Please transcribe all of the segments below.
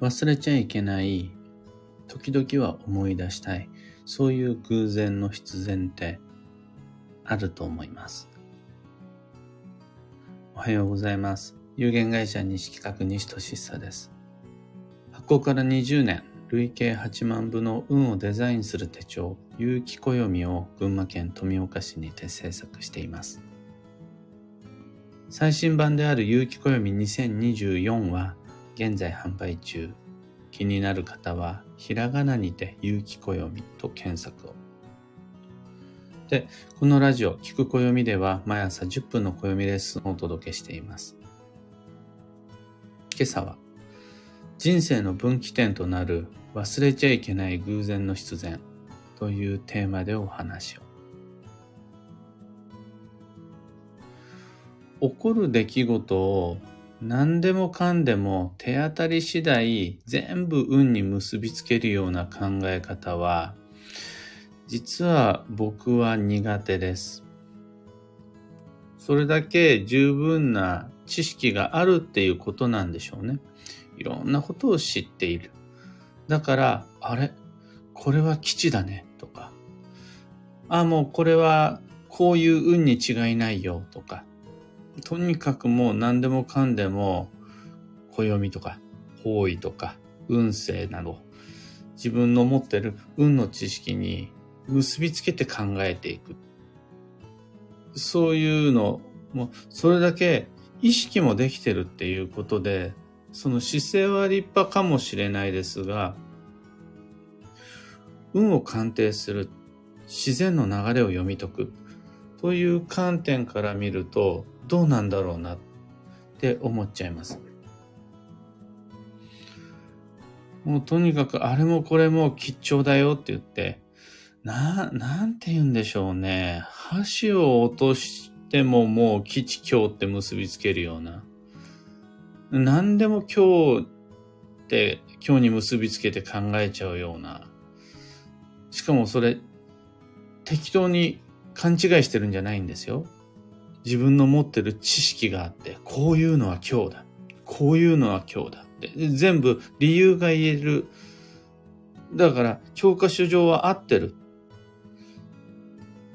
忘れちゃいけない時々は思い出したいそういう偶然の必然ってあると思います。おはようございます。有限会社西企画西俊久です。発行から20年累計8万部の運をデザインする手帳、有機暦を群馬県富岡市にて制作しています。最新版である有機暦2024は現在販売中。気になる方はひらがなにて有機暦と検索を。で、このラジオ、聞く暦では毎朝10分の暦レッスンをお届けしています。今朝は人生の分岐点となる忘れちゃいけない偶然の必然というテーマでお話を。起こる出来事を何でもかんでも手当たり次第全部運に結びつけるような考え方は実は僕は苦手です。それだけ十分な知識があるっていうことなんでしょうね。いろんなことを知っている。だから、あれ？これは基地だねとか、あ、もうこれはこういう運に違いないよとか、とにかくもう何でもかんでも、暦とか、方位とか、運勢など、自分の持ってる運の知識に結びつけて考えていく。そういうの、もうそれだけ意識もできてるっていうことで、その姿勢は立派かもしれないですが、運を鑑定する、自然の流れを読み解く、という観点から見ると、どうなんだろうなって思っちゃいます。もうとにかくあれもこれも吉兆だよって言って、な、なんて言うんでしょうね。箸を落としてももう吉凶って結びつけるような。何でも今日って今日に結びつけて考えちゃうような。しかもそれ適当に勘違いしてるんじゃないんですよ。自分の持ってる知識があって、こういうのは今日だ。こういうのは今日だ。で全部理由が言える。だから教科書上は合ってる。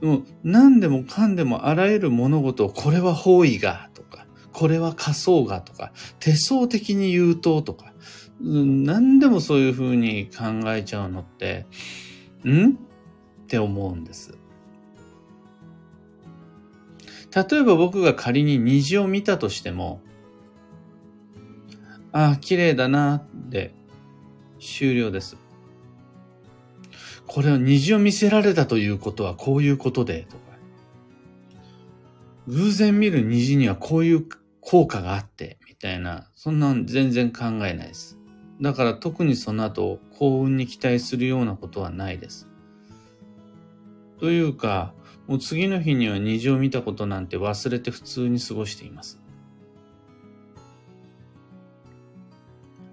もう何でもかんでもあらゆる物事をこれは方位がとかこれは仮想がとか、手相的に言うととか、何でもそういう風に考えちゃうのって、ん？って思うんです。例えば僕が仮に虹を見たとしても、ああ、綺麗だなって終了です。これを虹を見せられたということはこういうことで、とか。偶然見る虹にはこういう効果があって、みたいな、そんなん全然考えないです。だから特にその後、幸運に期待するようなことはないです。というか、もう次の日には虹を見たことなんて忘れて普通に過ごしています。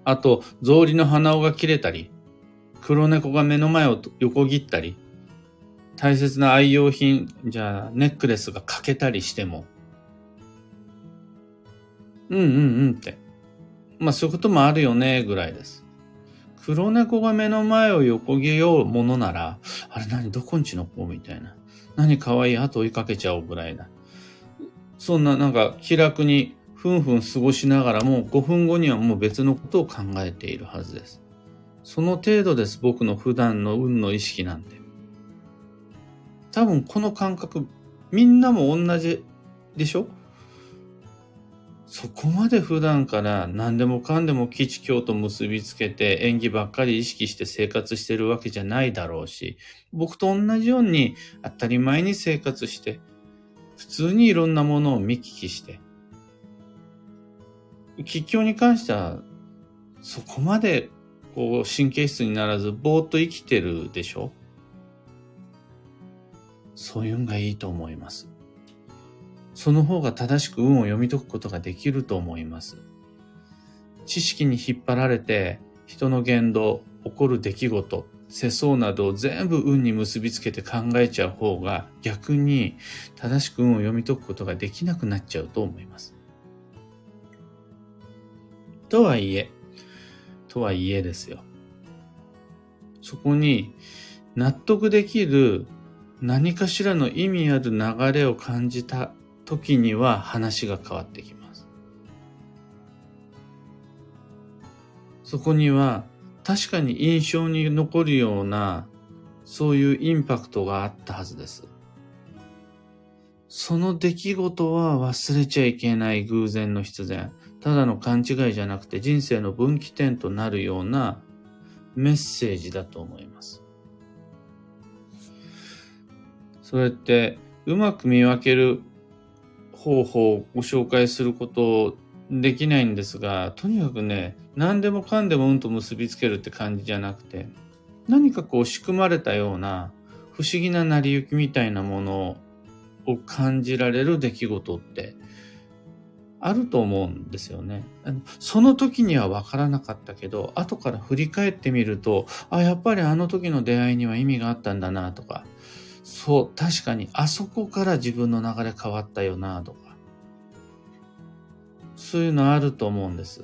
あと、草履の鼻緒が切れたり、黒猫が目の前を横切ったり、大切な愛用品、じゃあネックレスが欠けたりしても、うんうんうんって。まあそういうこともあるよね、ぐらいです。黒猫が目の前を横切ようものなら、あれ何どこんちの子みたいな。何可愛い後追いかけちゃおうぐらいな。そんななんか気楽にふんふん過ごしながらも5分後にはもう別のことを考えているはずです。その程度です、僕の普段の運の意識なんて。多分この感覚、みんなも同じでしょ？そこまで普段から何でもかんでも基地教と結びつけて演技ばっかり意識して生活してるわけじゃないだろうし、僕と同じように当たり前に生活して、普通にいろんなものを見聞きして、吉教に関しては、そこまでこう神経質にならずぼーっと生きてるでしょそういうのがいいと思います。その方が正しく運を読み解くことができると思います。知識に引っ張られて人の言動、起こる出来事、世相などを全部運に結びつけて考えちゃう方が逆に正しく運を読み解くことができなくなっちゃうと思います。とはいえ、とはいえですよ。そこに納得できる何かしらの意味ある流れを感じた時には話が変わってきます。そこには確かに印象に残るようなそういうインパクトがあったはずです。その出来事は忘れちゃいけない偶然の必然。ただの勘違いじゃなくて人生の分岐点となるようなメッセージだと思います。それってうまく見分ける方法をご紹介することできないんですが、とにかくね、何でもかんでもうんと結びつけるって感じじゃなくて、何かこう仕組まれたような不思議な成り行きみたいなものを感じられる出来事ってあると思うんですよね。その時には分からなかったけど、後から振り返ってみると、あ、やっぱりあの時の出会いには意味があったんだなとか、そう、確かにあそこから自分の流れ変わったよなとか、そういうのあると思うんです。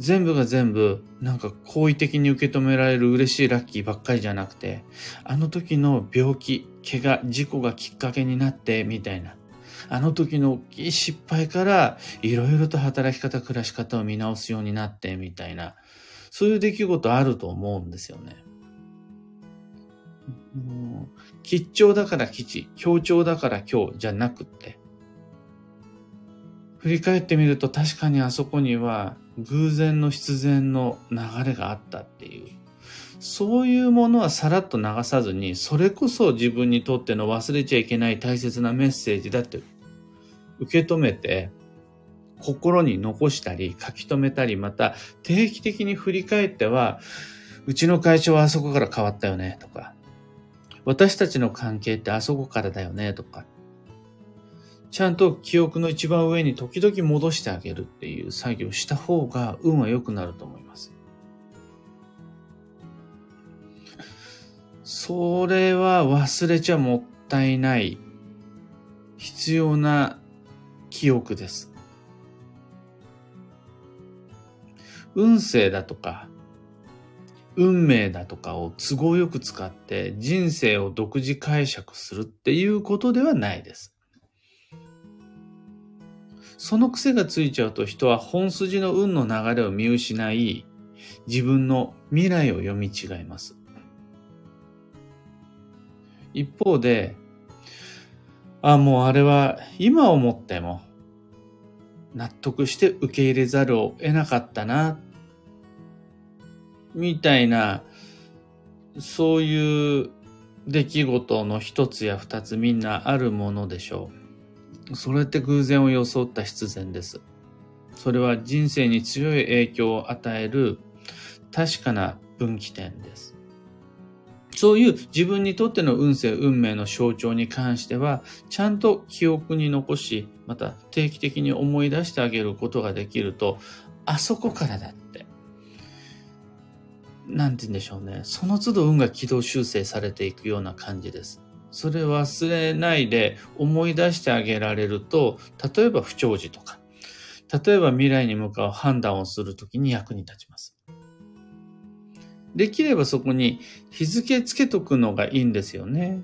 全部が全部、なんか好意的に受け止められる嬉しいラッキーばっかりじゃなくて、あの時の病気、怪我、事故がきっかけになって、みたいな。あの時の大きい失敗から、いろいろと働き方、暮らし方を見直すようになって、みたいな。そういう出来事あると思うんですよね。吉兆だから吉、強調だから強じゃなくって、振り返ってみると確かにあそこには偶然の必然の流れがあったっていう。そういうものはさらっと流さずに、それこそ自分にとっての忘れちゃいけない大切なメッセージだって受け止めて、心に残したり書き留めたり、また定期的に振り返っては、うちの会長はあそこから変わったよねとか、私たちの関係ってあそこからだよねとか、ちゃんと記憶の一番上に時々戻してあげるっていう作業した方が運は良くなると思います。それは忘れちゃもったいない必要な記憶です。運勢だとか、運命だとかを都合よく使って人生を独自解釈するっていうことではないです。その癖がついちゃうと人は本筋の運の流れを見失い、自分の未来を読み違います。一方で、あ、もうあれは今思っても納得して受け入れざるを得なかったな、みたいな、そういう出来事の一つや二つみんなあるものでしょう。それって偶然を装った必然です。それは人生に強い影響を与える確かな分岐点です。そういう自分にとっての運勢、運命の象徴に関しては、ちゃんと記憶に残し、また定期的に思い出してあげることができると、あそこからだ。なんて言うんでしょうね。その都度運が軌道修正されていくような感じです。それ忘れないで思い出してあげられると、例えば不調時とか、例えば未来に向かう判断をするときに役に立ちます。できればそこに日付つけとくのがいいんですよね。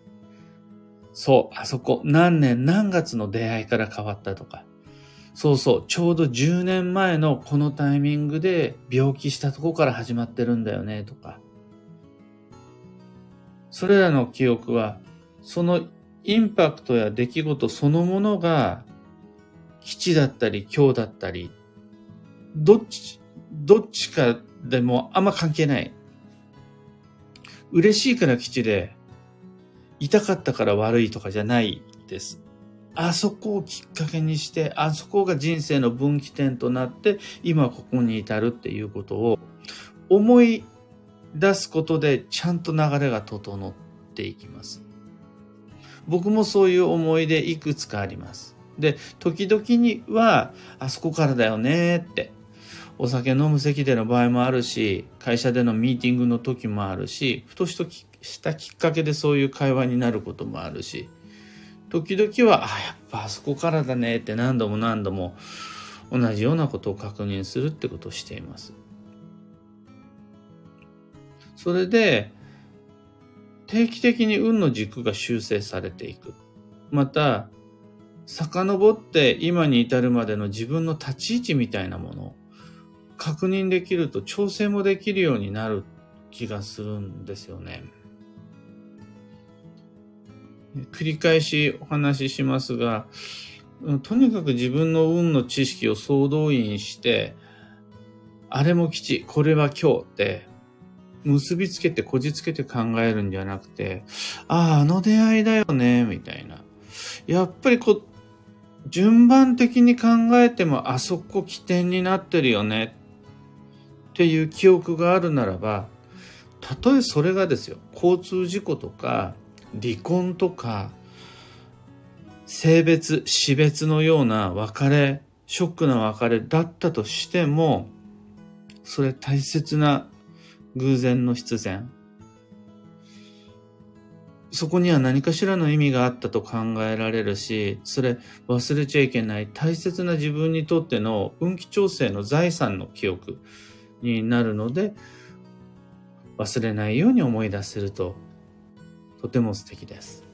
そう、あそこ何年何月の出会いから変わったとか。そうそう、ちょうど10年前のこのタイミングで病気したとこから始まってるんだよねとか。それらの記憶はそのインパクトや出来事そのものが基地だったり強だったり、どっち、どっちかでもあんま関係ない。嬉しいから基地で、痛かったから悪いとかじゃないです。あそこをきっかけにして、あそこが人生の分岐点となって、今ここに至るっていうことを思い出すことでちゃんと流れが整っていきます。僕もそういう思い出いくつかあります。で、時々には、あそこからだよねって。お酒飲む席での場合もあるし、会社でのミーティングの時もあるし、ふとしたきっかけでそういう会話になることもあるし、時々は、あ、やっぱあそこからだねって何度も何度も同じようなことを確認するってことをしています。それで、定期的に運の軸が修正されていく。また、遡って今に至るまでの自分の立ち位置みたいなものを確認できると調整もできるようになる気がするんですよね。繰り返しお話ししますが、とにかく自分の運の知識を総動員して、あれも吉、これは今日って結びつけてこじつけて考えるんじゃなくて、ああ、あの出会いだよね、みたいな。やっぱりこ、順番的に考えてもあそこ起点になってるよねっていう記憶があるならば、たとえそれがですよ、交通事故とか離婚とか性別、死別のような別れ、ショックな別れだったとしても、それ大切な偶然の必然。そこには何かしらの意味があったと考えられるし、それ忘れちゃいけない大切な自分にとっての運気調整の財産の記憶になるので、忘れないように思い出せると、とても素敵です。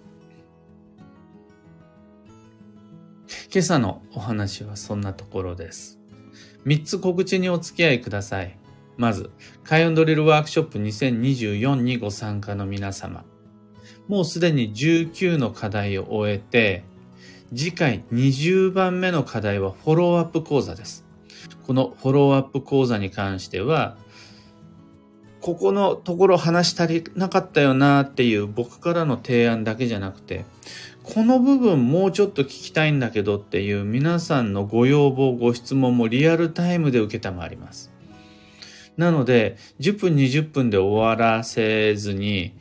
今朝のお話はそんなところです。3つ告知にお付き合いください。まず、開運ドリルワークショップ2024にご参加の皆様。もうすでに19の課題を終えて、次回20番目の課題はフォローアップ講座です。このフォローアップ講座に関しては、ここのところ話し足りなかったよなっていう僕からの提案だけじゃなくて、この部分もうちょっと聞きたいんだけどっていう皆さんのご要望、ご質問もリアルタイムで受けたまわります。なので、10分、20分で終わらせずに、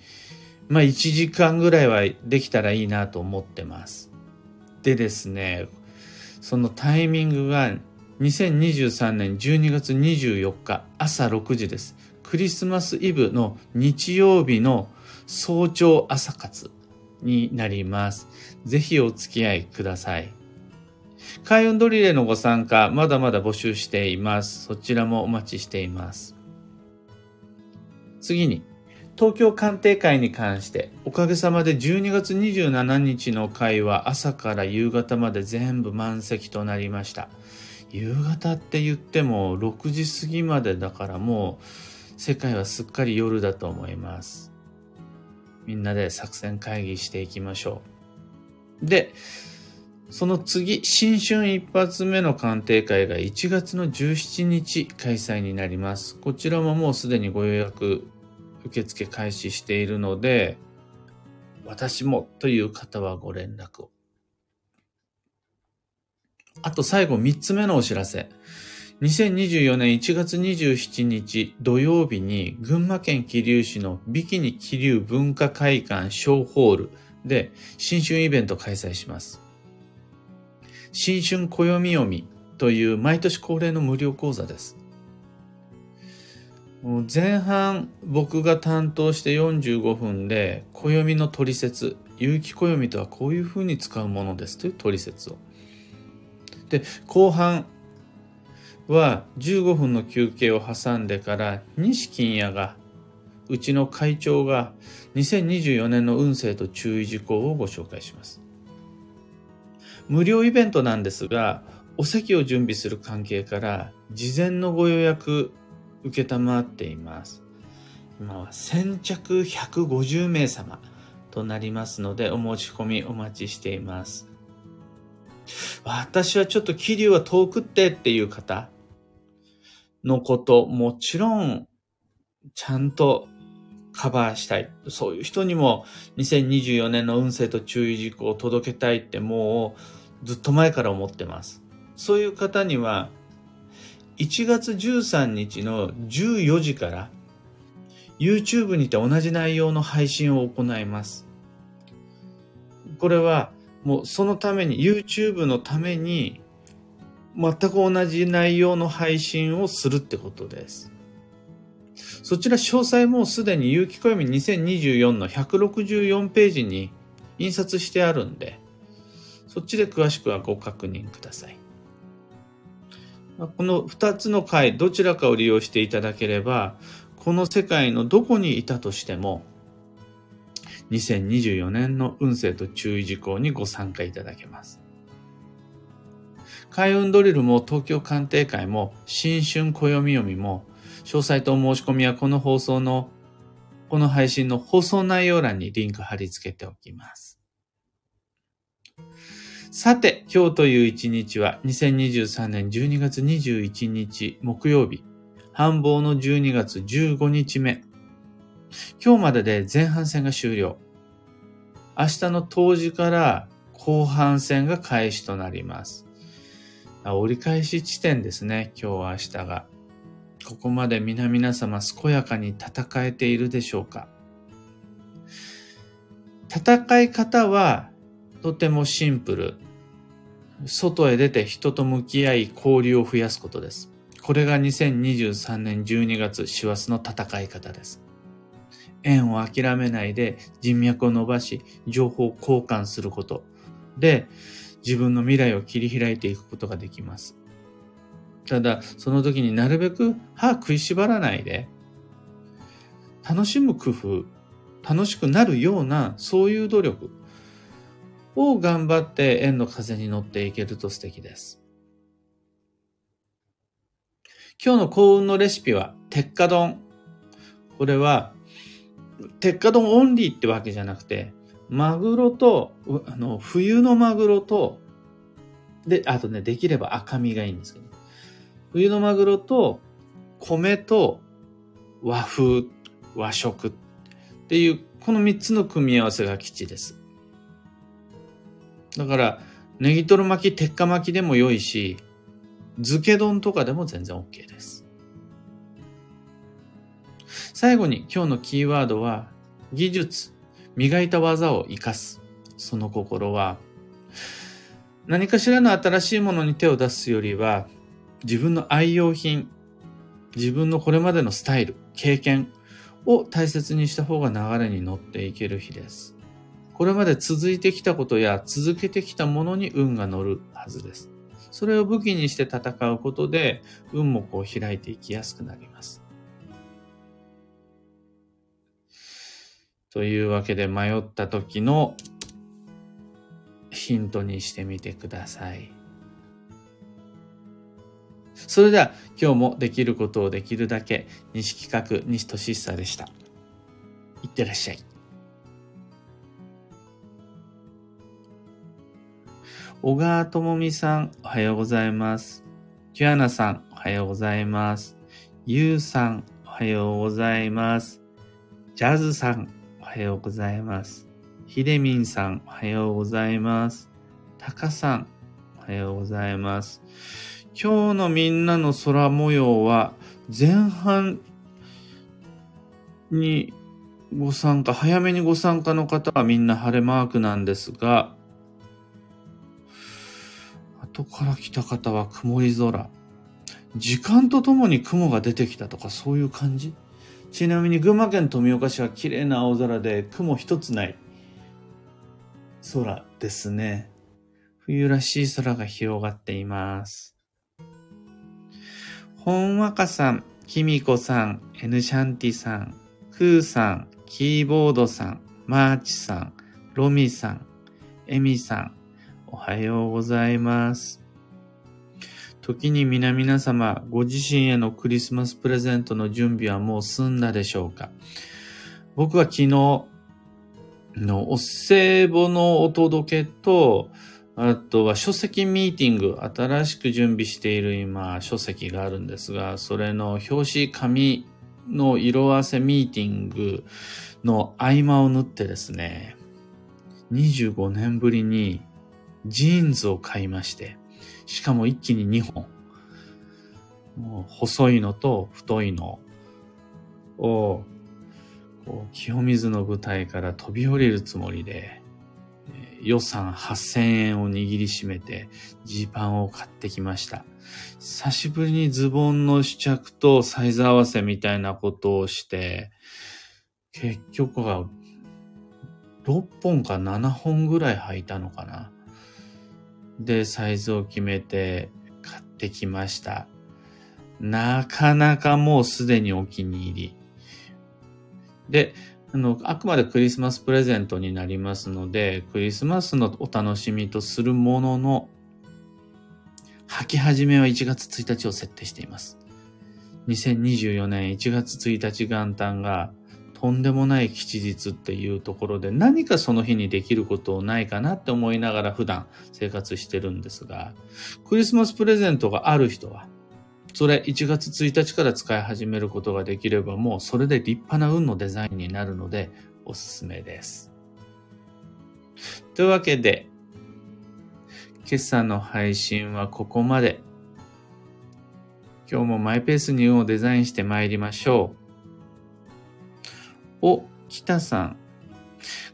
まあ1時間ぐらいはできたらいいなと思ってます。でですね、そのタイミングが2023年12月24日朝6時です。クリスマスイブの日曜日の早朝朝活になります。ぜひお付き合いください。開運ドリレのご参加、まだまだ募集しています。そちらもお待ちしています。次に、東京鑑定会に関して、おかげさまで12月27日の会は朝から夕方まで全部満席となりました。夕方って言っても6時過ぎまでだからもう世界はすっかり夜だと思います。みんなで作戦会議していきましょう。で、その次、新春一発目の鑑定会が1月の17日開催になります。こちらももうすでにご予約受付開始しているので、私もという方はご連絡を。あと最後3つ目のお知らせ。2024年1月27日土曜日に群馬県桐生市のビキニ桐生文化会館小ホールで新春イベント開催します。新春暦読みという毎年恒例の無料講座です。前半僕が担当して45分で暦の取説、有機暦とはこういうふうに使うものですという取説を。で、後半は15分の休憩を挟んでから西金谷がうちの会長が2024年の運勢と注意事項をご紹介します。無料イベントなんですが、お席を準備する関係から事前のご予約受けたまっています。今は先着150名様となりますのでお申し込みお待ちしています。私はちょっと桐生は遠くってっていう方のこと、もちろんちゃんとカバーしたい。そういう人にも2024年の運勢と注意事項を届けたいってもうずっと前から思ってます。そういう方には1月13日の14時から YouTube にて同じ内容の配信を行います。これはもうそのために YouTube のために全く同じ内容の配信をするってことです。そちら詳細もすでに有機暦2024の164ページに印刷してあるんで、そっちで詳しくはご確認ください。この二つの回、どちらかを利用していただければ、この世界のどこにいたとしても、2024年の運勢と注意事項にご参加いただけます。開運ドリルも東京鑑定会も新春暦読みも詳細と申し込みはこの放送のこの配信の放送内容欄にリンク貼り付けておきます。さて、今日という一日は2023年12月21日木曜日、繁忙の12月15日目。今日までで前半戦が終了。明日の当時から後半戦が開始となります。あ折り返し地点ですね、今日は明日が。ここまで皆々様健やかに戦えているでしょうか戦い方はとてもシンプル。外へ出て人と向き合い交流を増やすことです。これが2023年12月師走の戦い方です。縁を諦めないで人脈を伸ばし情報交換することで自分の未来を切り開いていくことができます。ただ、その時になるべく歯食いしばらないで、楽しむ工夫、楽しくなるような、そういう努力を頑張って縁の風に乗っていけると素敵です。今日の幸運のレシピは、鉄火丼。これは、鉄火丼オンリーってわけじゃなくて、マグロと、あの、冬のマグロと、で、あとね、できれば赤身がいいんですけど、冬のマグロと米と和風、和食っていう、この3つの組み合わせが基地です。だから、ネギトロ巻き、鉄火巻きでも良いし、漬け丼とかでも全然 OK です。最後に今日のキーワードは、技術、磨いた技を活かす。その心は、何かしらの新しいものに手を出すよりは、自分の愛用品、自分のこれまでのスタイル、経験を大切にした方が流れに乗っていける日です。これまで続いてきたことや続けてきたものに運が乗るはずです。それを武器にして戦うことで運もこう開いていきやすくなります。というわけで迷った時のヒントにしてみてください。それでは今日もできることをできるだけ西企画西俊久でした。いってらっしゃい。小川智美さん、おはようございます。キュアナさん、おはようございます。ゆうさん、おはようございます。ジャズさん、はようございます。ひでみんさん、おはようございます。たかさん、おはようございます。今日のみんなの空模様は前半にご参加、早めにご参加の方はみんな晴れマークなんですが、後から来た方は曇り空。時間とともに雲が出てきたとかそういう感じ？ちなみに群馬県富岡市は綺麗な青空で雲一つない空ですね。冬らしい空が広がっています。ほんわかさん、きみこさん、エヌシャンティさん、クーさん、キーボードさん、マーチさん、ロミさん、エミさん、おはようございます。時に皆々様、ご自身へのクリスマスプレゼントの準備はもう済んだでしょうか？僕は昨日のお歳暮のお届けと、あとは書籍ミーティング、新しく準備している今、書籍があるんですが、それの表紙紙の色合わせミーティングの合間を縫ってですね、25年ぶりにジーンズを買いまして、しかも一気に2本。もう細いのと太いのを、こう清水の舞台から飛び降りるつもりで、予算8000円を握りしめてジーパンを買ってきました。久しぶりにズボンの試着とサイズ合わせみたいなことをして、結局は6本か7本ぐらい履いたのかな。で、サイズを決めて買ってきました。なかなかもうすでにお気に入り。で、あの、あくまでクリスマスプレゼントになりますので、クリスマスのお楽しみとするものの、履き始めは1月1日を設定しています。2024年1月1日元旦がとんでもない吉日っていうところで何かその日にできることないかなって思いながら普段生活してるんですが、クリスマスプレゼントがある人は、それ1月1日から使い始めることができればもうそれで立派な運のデザインになるのでおすすめです。というわけで、今朝の配信はここまで。今日もマイペースに運をデザインして参りましょう。お、北さん。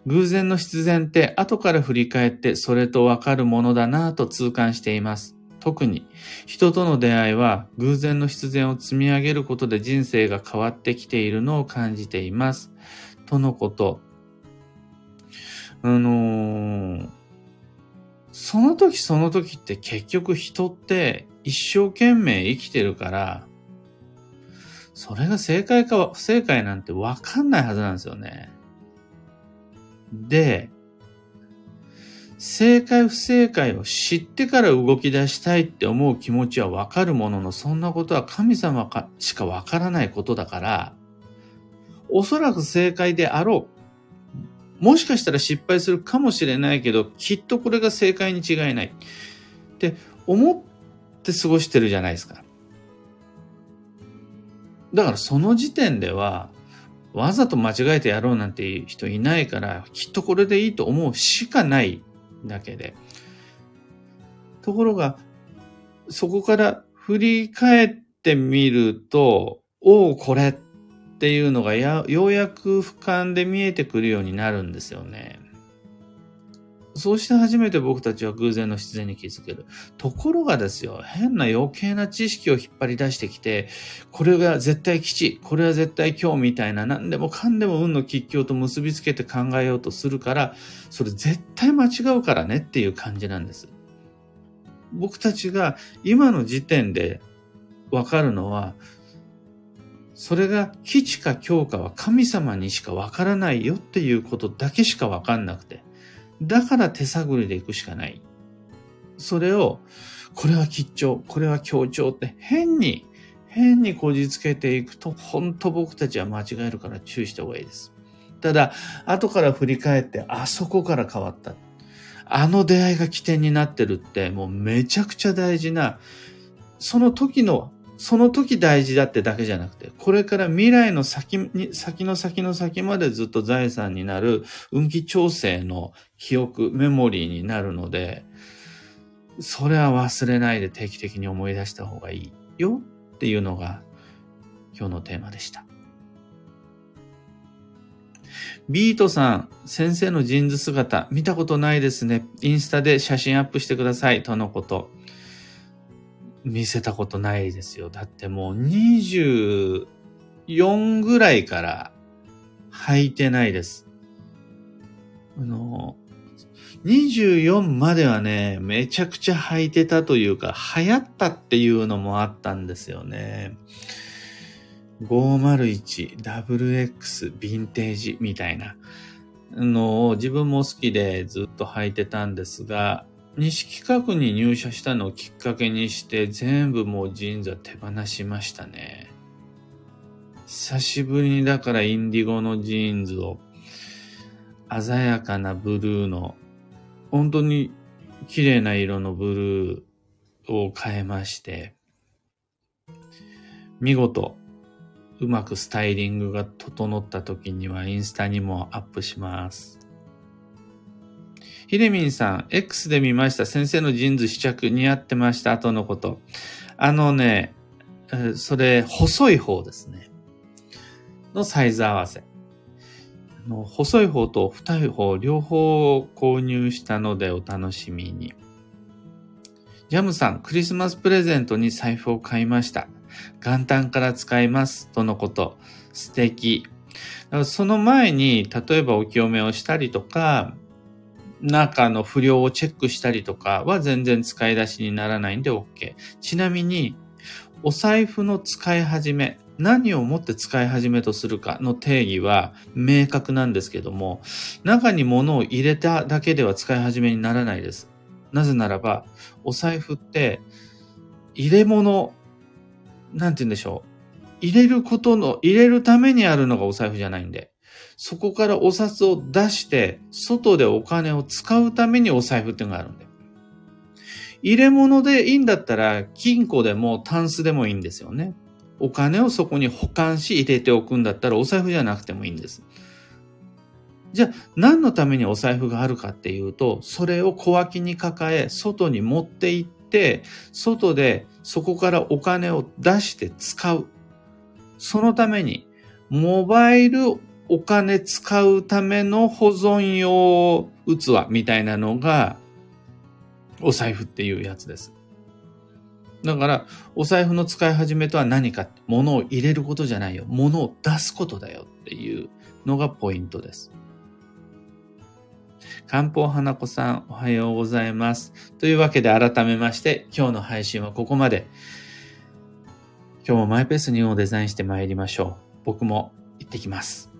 偶然の必然って後から振り返ってそれとわかるものだなぁと痛感しています。特に人との出会いは偶然の必然を積み上げることで人生が変わってきているのを感じています。とのこと。あのー、その時その時って結局人って一生懸命生きてるからそれが正解か不正解なんてわかんないはずなんですよね。で、正解不正解を知ってから動き出したいって思う気持ちはわかるものの、そんなことは神様かしかわからないことだから、おそらく正解であろう。もしかしたら失敗するかもしれないけど、きっとこれが正解に違いない。って思って過ごしてるじゃないですか。だからその時点では、わざと間違えてやろうなんていう人いないから、きっとこれでいいと思うしかないだけで。ところが、そこから振り返ってみると、おお、これっていうのがやようやく俯瞰で見えてくるようになるんですよね。そうして初めて僕たちは偶然の必然に気づける。ところがですよ、変な余計な知識を引っ張り出してきて、これが絶対基地、これは絶対今日みたいな、何でもかんでも運の吉凶と結びつけて考えようとするから、それ絶対間違うからねっていう感じなんです。僕たちが今の時点でわかるのは、それが基地か強かは神様にしかわからないよっていうことだけしかわかんなくて。だから手探りで行くしかない。それを、これは吉兆、これは強調って変に、変にこじつけていくと、本当僕たちは間違えるから注意した方がいいです。ただ、後から振り返って、あそこから変わった。あの出会いが起点になってるって、もうめちゃくちゃ大事な、その時のその時大事だってだけじゃなくて、これから未来の先に、先の先の先までずっと財産になる運気調整の記憶、メモリーになるので、それは忘れないで定期的に思い出した方がいいよっていうのが今日のテーマでした。ビートさん、先生のジーンズ姿見たことないですね。インスタで写真アップしてください。とのこと。見せたことないですよ。だってもう24ぐらいから履いてないです。あの、24まではね、めちゃくちゃ履いてたというか、流行ったっていうのもあったんですよね。501、WX、ヴィンテージみたいなのを自分も好きでずっと履いてたんですが、西企画に入社したのをきっかけにして全部もうジーンズは手放しましたね。久しぶりにだからインディゴのジーンズを鮮やかなブルーの本当に綺麗な色のブルーを変えまして見事うまくスタイリングが整った時にはインスタにもアップします。ひでみんさん、X で見ました。先生のジーンズ試着似合ってました。後のこと。あのね、それ、細い方ですね。のサイズ合わせ。の細い方と太い方、両方購入したのでお楽しみに。ジャムさん、クリスマスプレゼントに財布を買いました。元旦から使います。とのこと。素敵。その前に、例えばお清めをしたりとか、中の不良をチェックしたりとかは全然使い出しにならないんで OK。ちなみに、お財布の使い始め、何をもって使い始めとするかの定義は明確なんですけども、中に物を入れただけでは使い始めにならないです。なぜならば、お財布って入れ物、なんて言うんでしょう。入れることの、入れるためにあるのがお財布じゃないんで。そこからお札を出して、外でお金を使うためにお財布っていうのがあるんで。入れ物でいいんだったら、金庫でもタンスでもいいんですよね。お金をそこに保管し入れておくんだったらお財布じゃなくてもいいんです。じゃあ何のためにお財布があるかっていうと、それを小脇に抱え、外に持って行って、外でそこからお金を出して使う。そのために、モバイルお金使うための保存用器みたいなのが、お財布っていうやつです。だから、お財布の使い始めとは何か、物を入れることじゃないよ。物を出すことだよっていうのがポイントです。漢方花子さん、おはようございます。というわけで改めまして、今日の配信はここまで。今日もマイペースにをデザインして参りましょう。僕も行ってきます。